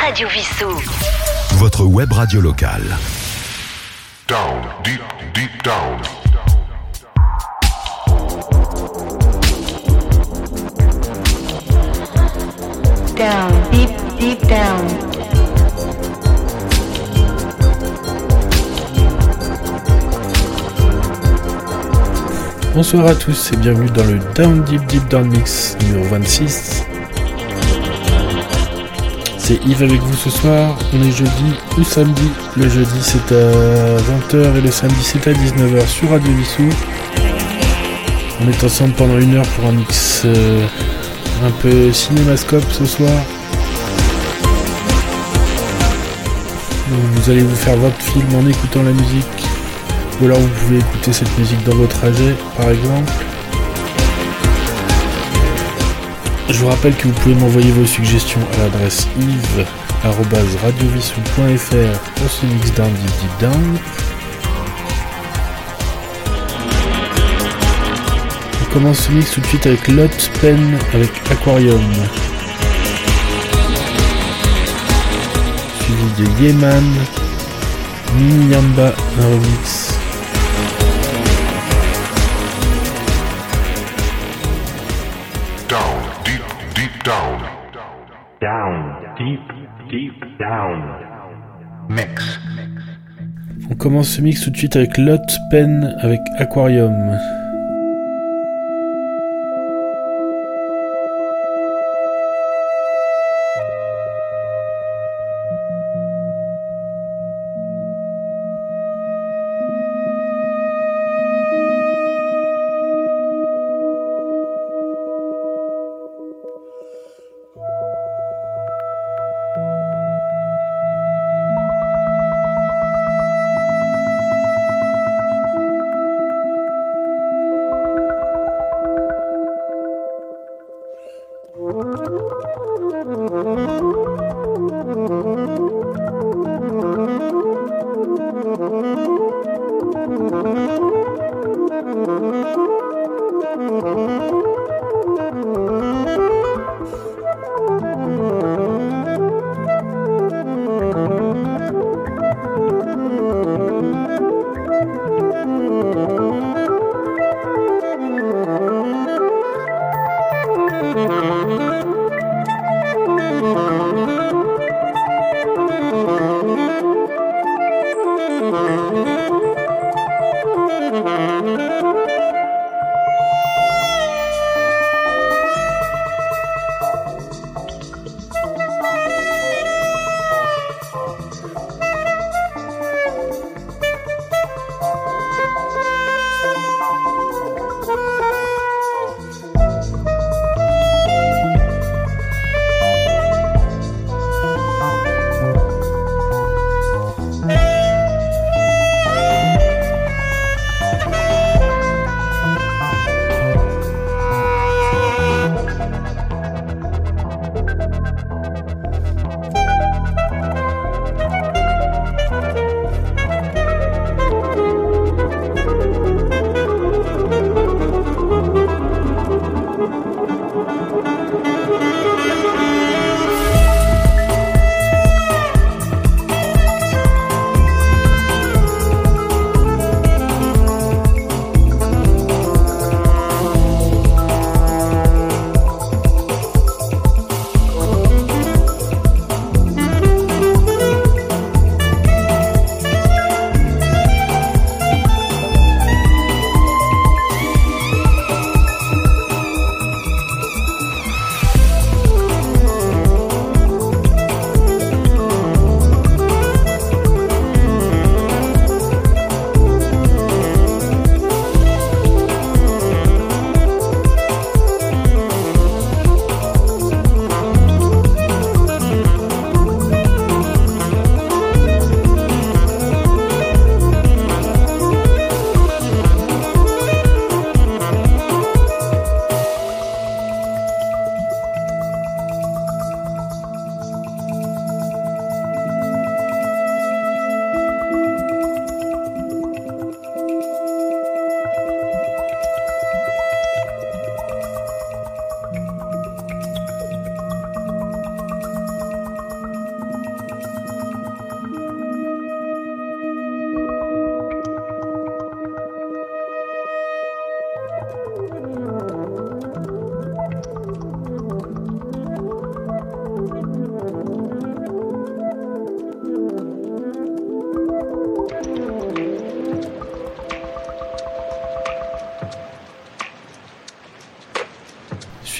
Radio Vissou. Votre web radio locale. Down, deep, deep down. Down, deep, deep down. Bonsoir à tous et bienvenue dans le Down Deep Deep Down Mix numéro 26. Yves avec vous ce soir. On est jeudi ou samedi. Le jeudi c'est à 20h et le samedi c'est à 19h sur Radio Vissou. On est ensemble pendant une heure pour un mix euh, un peu cinémascope ce soir. Vous allez vous faire votre film en écoutant la musique. Ou alors vous pouvez écouter cette musique dans votre trajet, par exemple. Je vous rappelle que vous pouvez m'envoyer vos suggestions à l'adresse yves.radiovissou.fr pour ce mix down deep. On commence ce mix tout de suite avec Lot Pen avec Aquarium. Suivi de Yeman, Mini Yamba, un. On commence ce mix tout de suite avec Lot Pen avec Aquarium.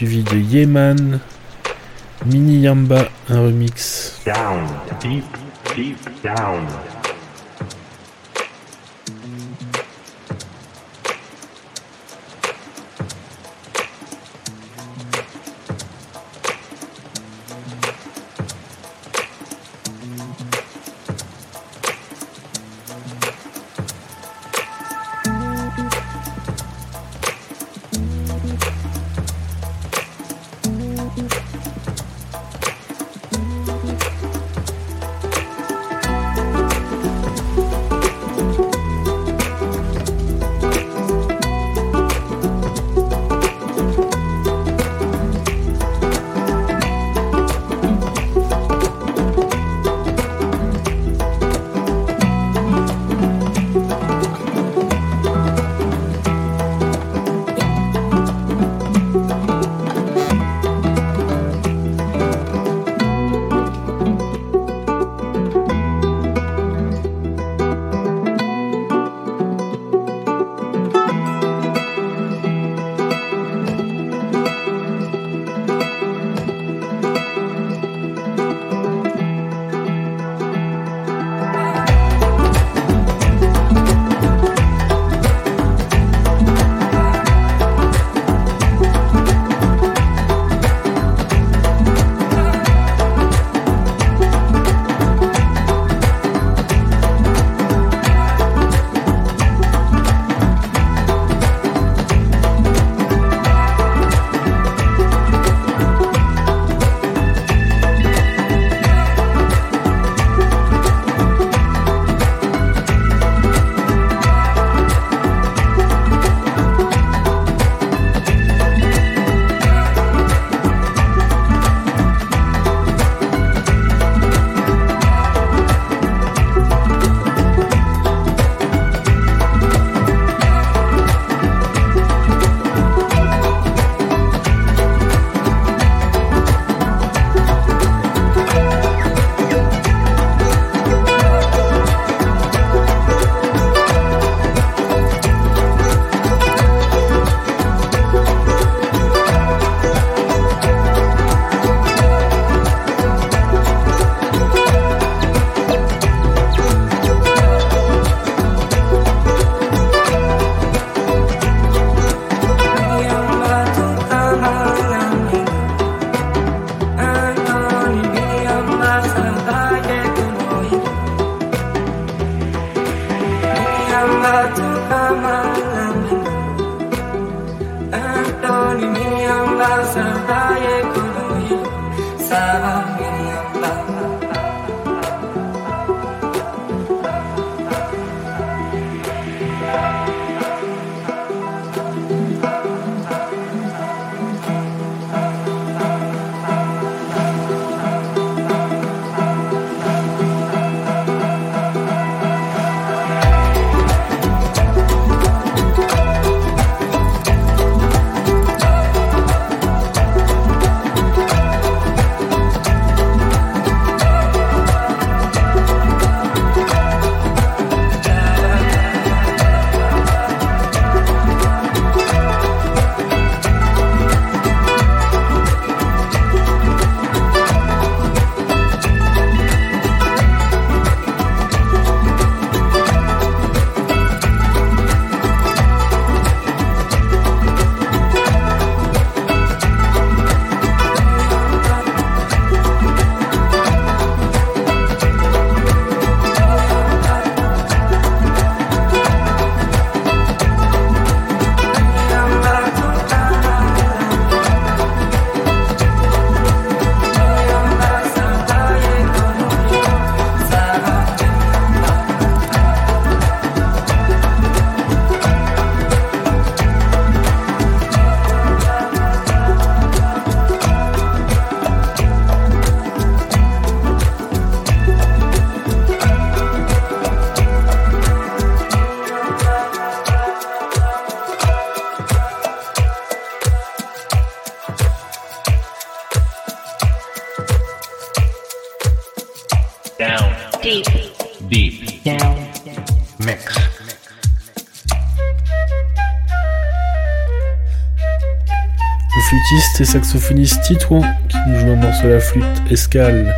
Suivi de Yeman, Mini Yamba, un remix. Flûtiste et saxophoniste Titouan qui nous joue un morceau à la flûte Escale.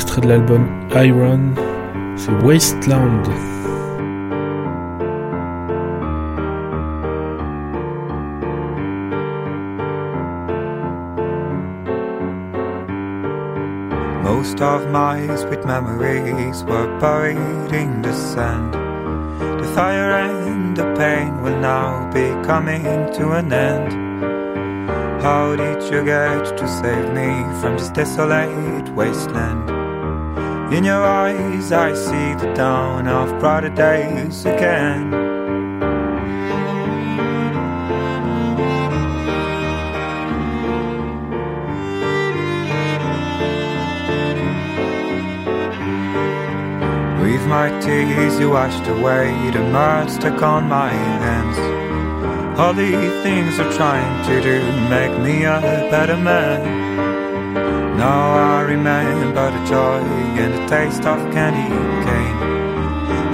Extrait de l'album Iron, c'est Wasteland. Most of my sweet memories were buried in the sand. The fire and the pain will now be coming to an end. How did you get to save me from this desolate wasteland? In your eyes, I see the dawn of brighter days again. With my tears you washed away the mud stuck on my hands All the things you're trying to do make me a better man Now I remember the joy and the taste of candy cane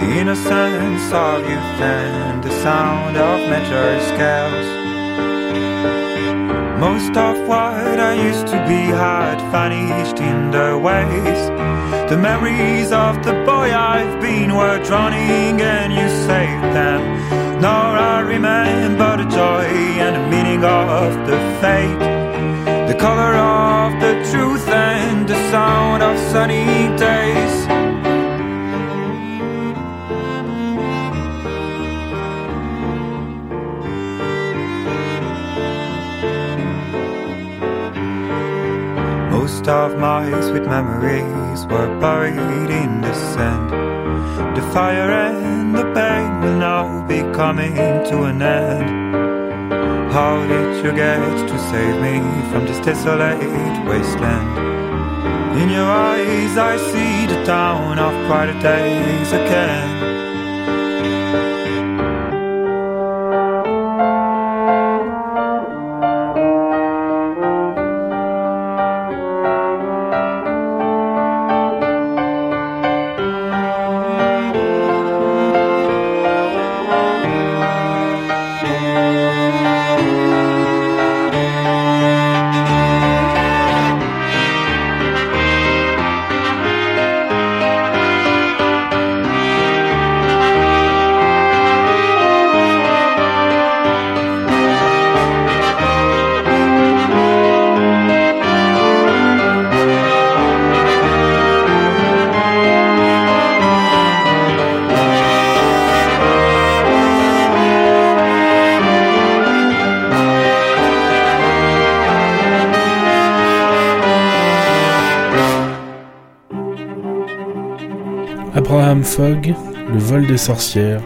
The innocence of youth and the sound of measure scales most of what I used to be had vanished in the waves. The memories of the boy I've been were drowning and you saved them. Now I remember the joy and the meaning of the fate. The color of the truth and the sound of sunny days. Most of my sweet memories were buried in the sand. The fire and the pain will now be coming to an end. How did you get to save me from this desolate wasteland? In your eyes, I see the town of brighter days again. Le vol des sorcières.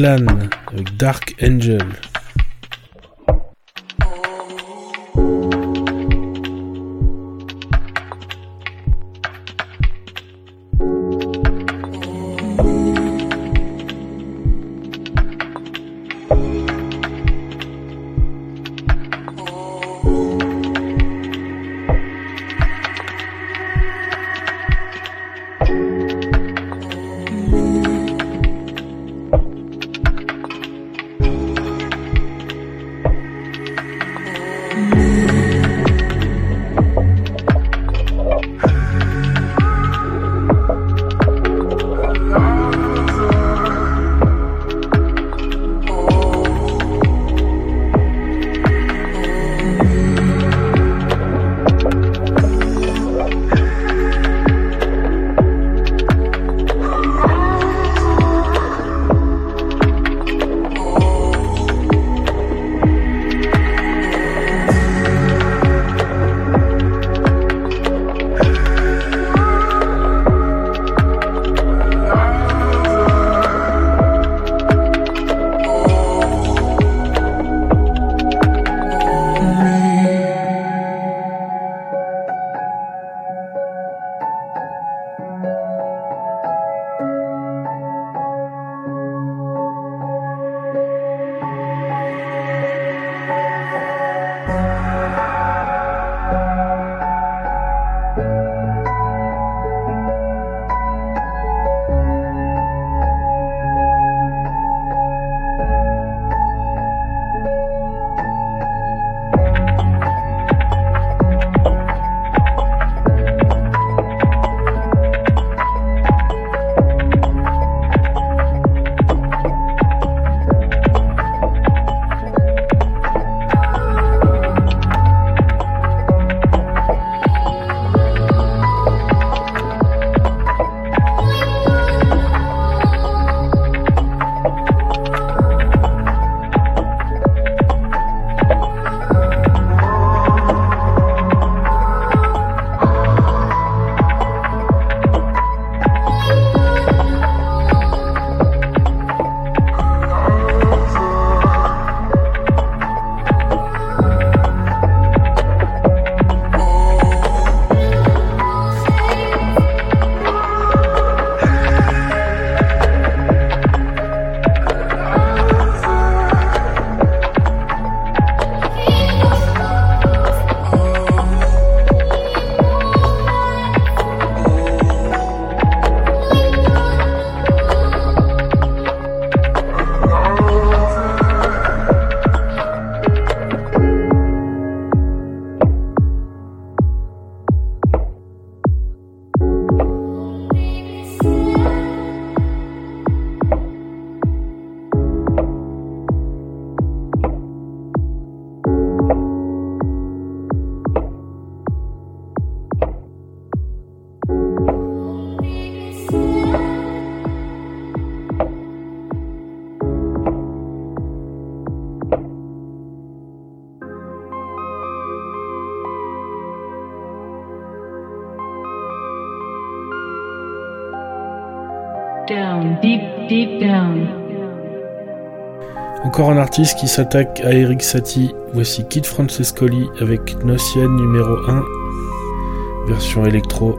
Clan avec Dark Angel. Encore un artiste qui s'attaque à Eric Satie. Voici Kid Francescoli avec Nocien numéro 1, version électro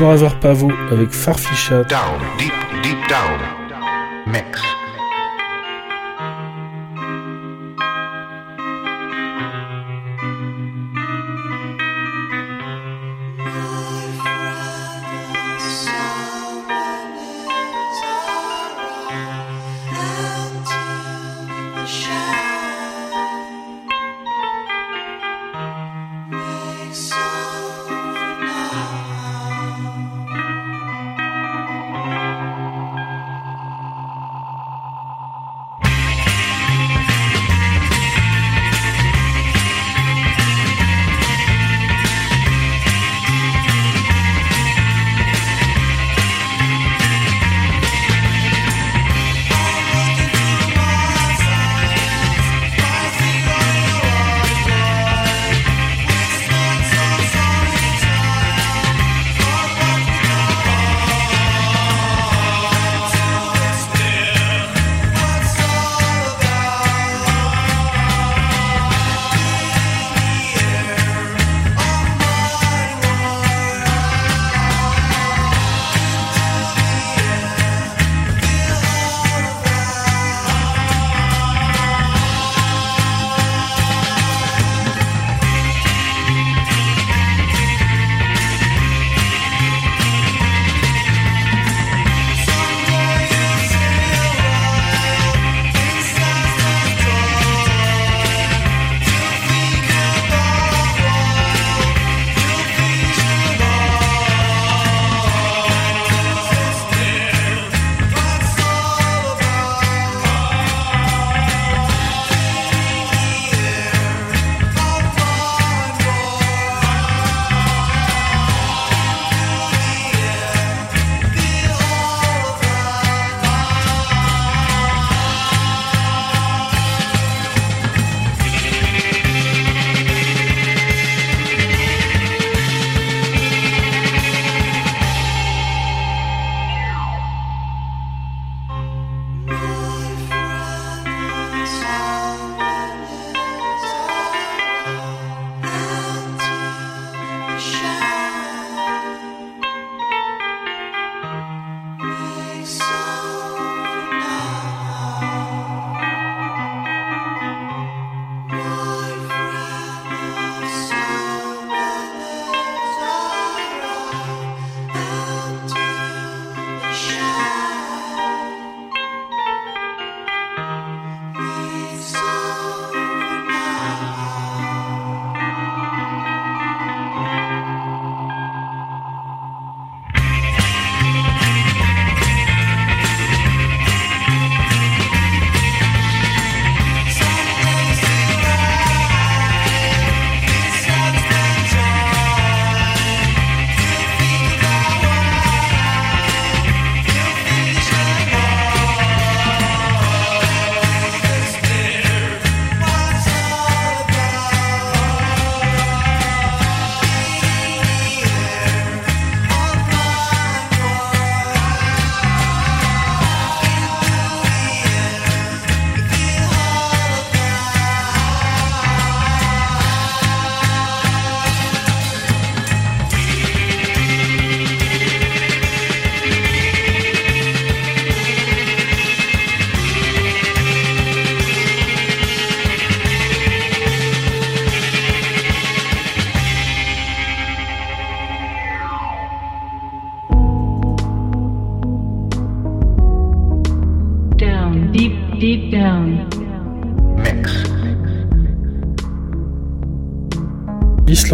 Forever Pavo avec Farfishat. Down, deep, deep down. Mix.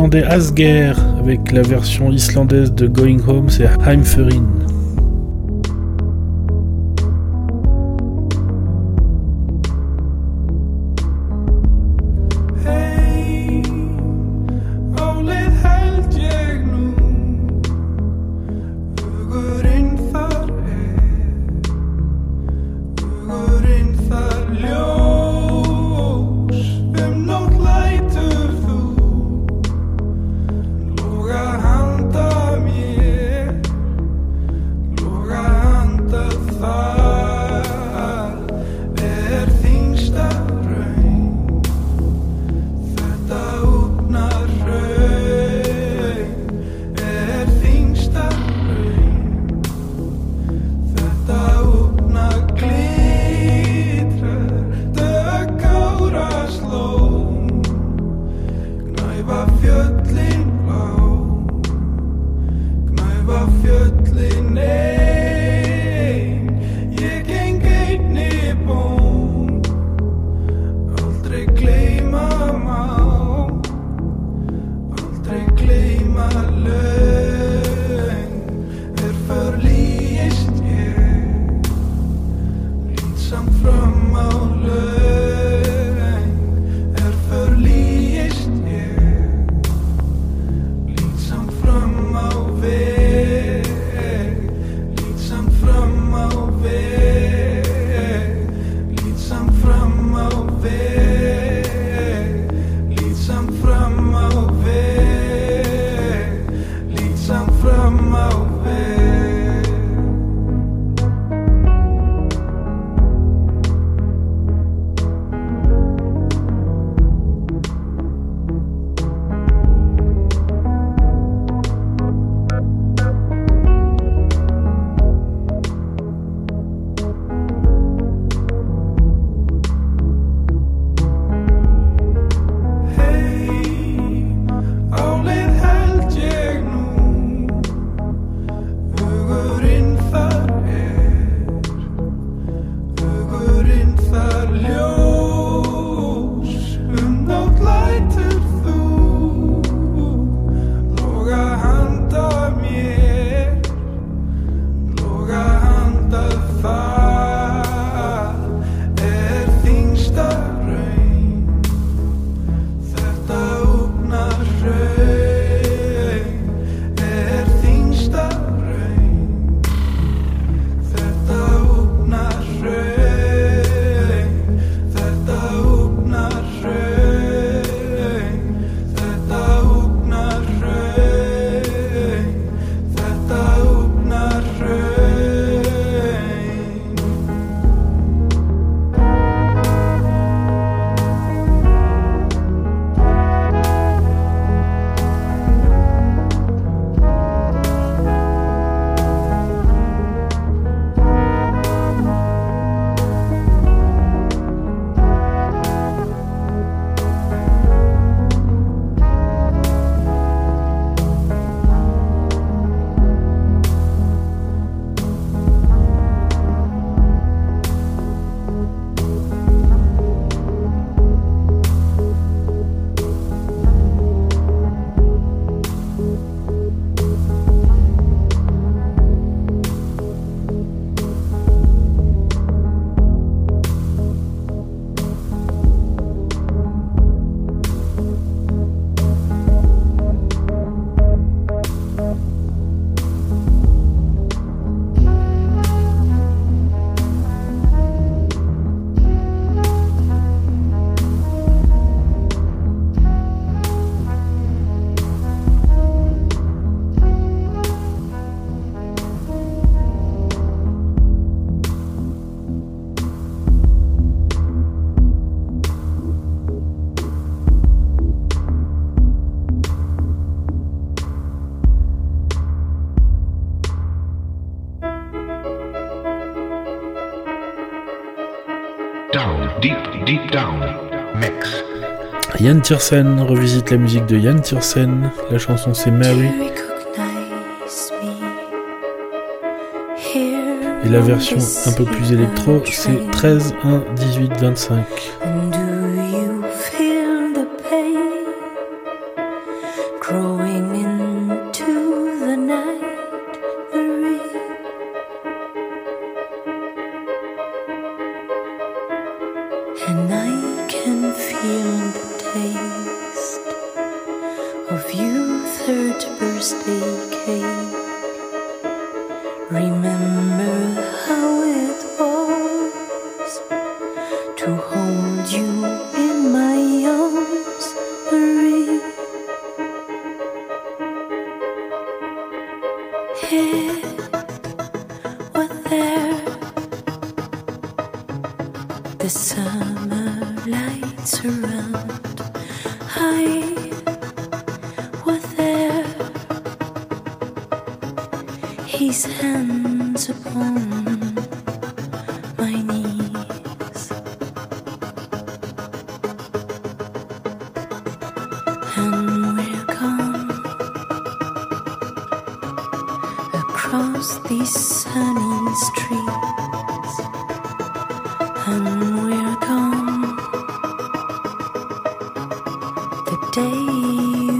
Islandais Asger avec la version islandaise de Going Home, c'est Heimferin. Deep Down Mix. Yann Tiersen revisite la musique de Yann Tiersen. La chanson c'est Mary. Et la version un peu plus électro, c'est 13 1 18 25. Brasil.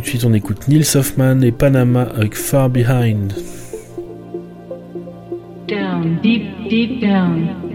Tout de suite, on écoute Neil Hoffman et Panama avec Far Behind. Down, deep, deep down.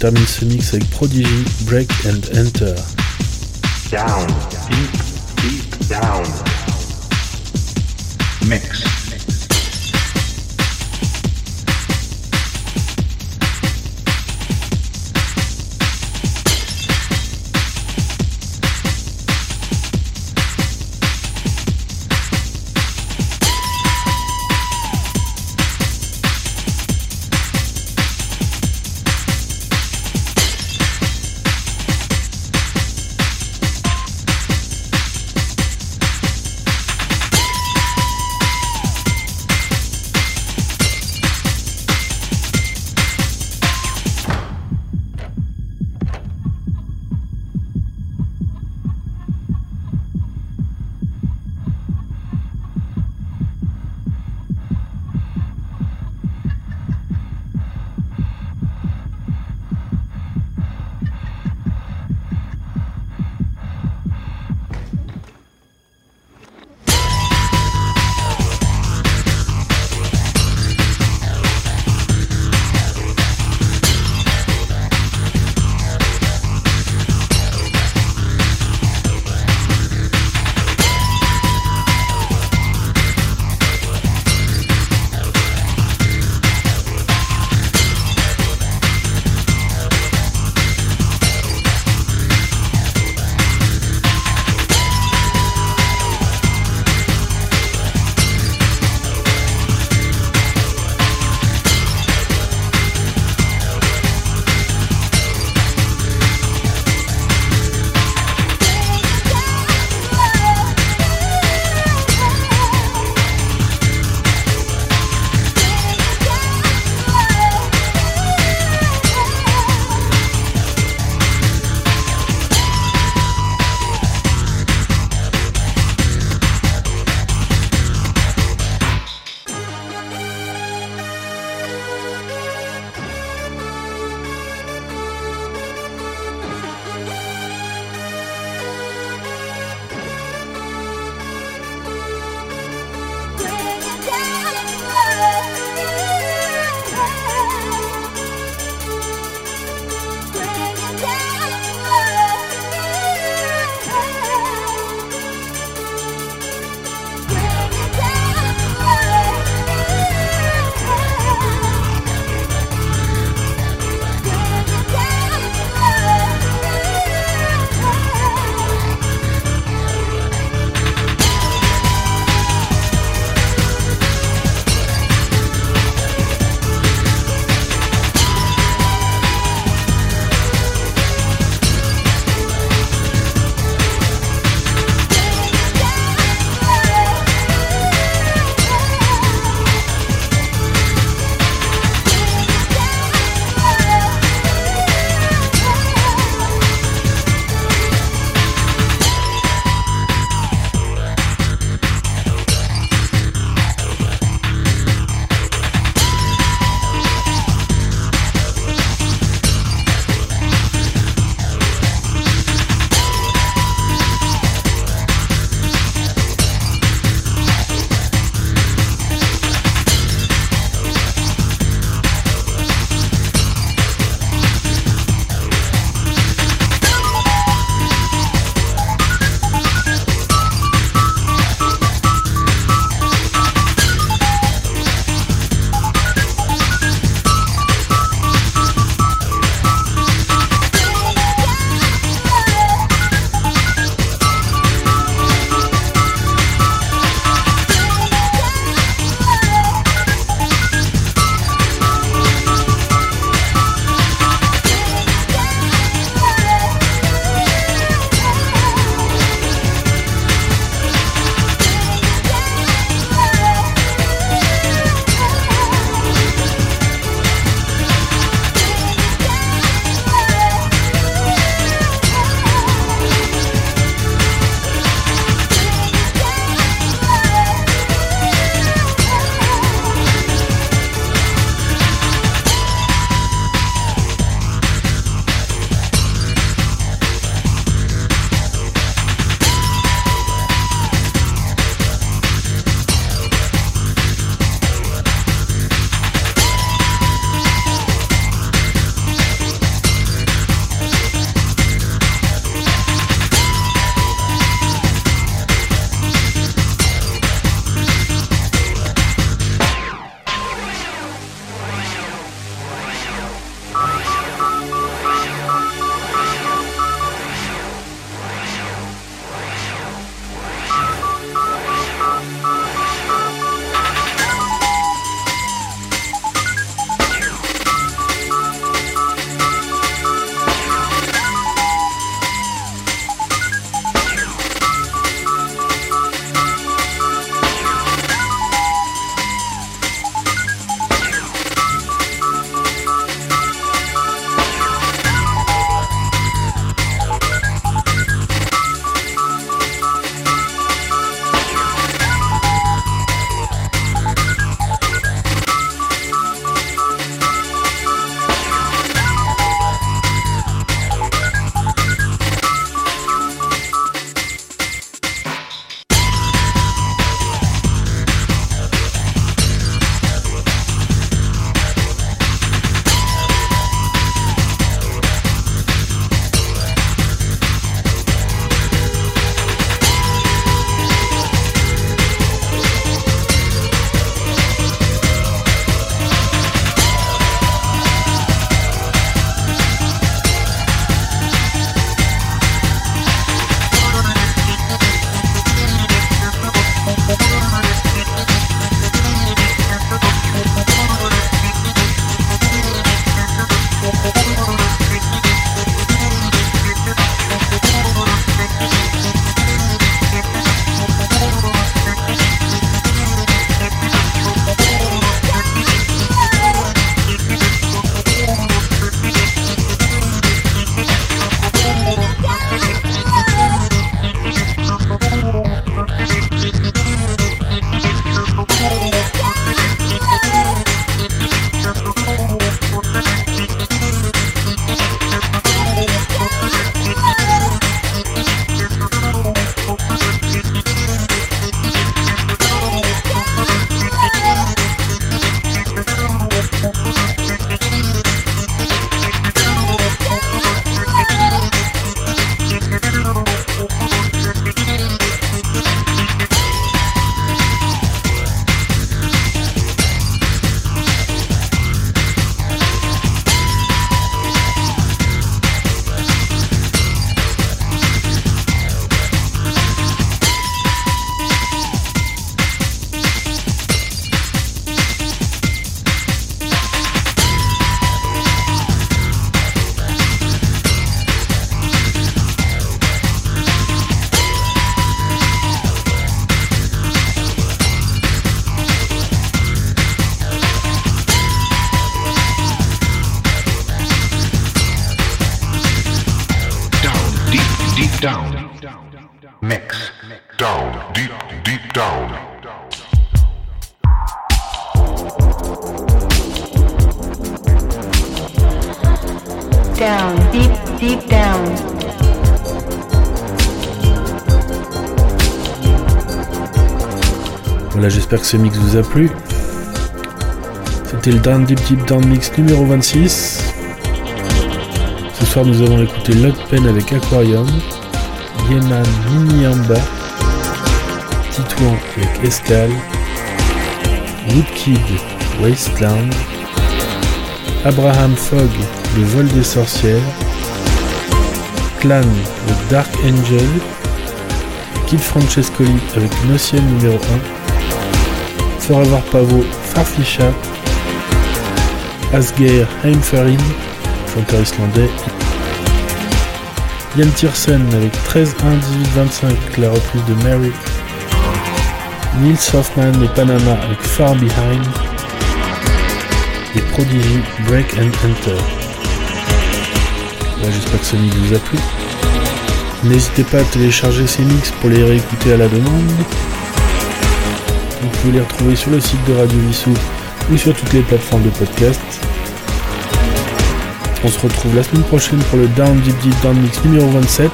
Termine ce mix avec Prodigy, Break and Enter. Down. Deep, deep down. Mix. Down, deep, deep down. Voilà, j'espère que ce mix vous a plu. C'était le Down Deep Deep Down Mix numéro 26. Ce soir, nous avons écouté Lot Pen avec Aquarium, Yeman Miniamba, Titouan avec Escal, Woodkid Wasteland, Abraham Fogg Le vol des sorcières, Clan le Dark Angel, Kid Francescoli avec No Ciel numéro 1, Forever Pavo Farfisha, Asgeir Heimferin, chanteur islandais, Yann Tiersen avec 13 1 18 25 la reprise de Mary, Nils Hoffman et Panama avec Far Behind, et Prodigy Break and Enter. Ouais, J'espère que ce mix vous a plu. N'hésitez pas à télécharger ces mix pour les réécouter à la demande. Vous pouvez les retrouver sur le site de Radio Vissou ou sur toutes les plateformes de podcast. On se retrouve la semaine prochaine pour le Down Deep Deep Down Mix numéro 27.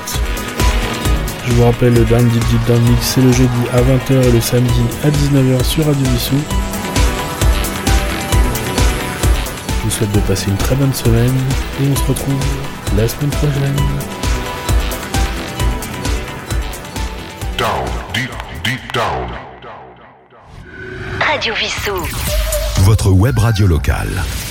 Je vous rappelle, le Down Deep Deep Down Mix, c'est le jeudi à 20h et le samedi à 19h sur Radio Vissou. Je vous souhaite de passer une très bonne semaine et on se retrouve la semaine prochaine. Down, deep, deep down. Radio Vissou. Votre web radio locale.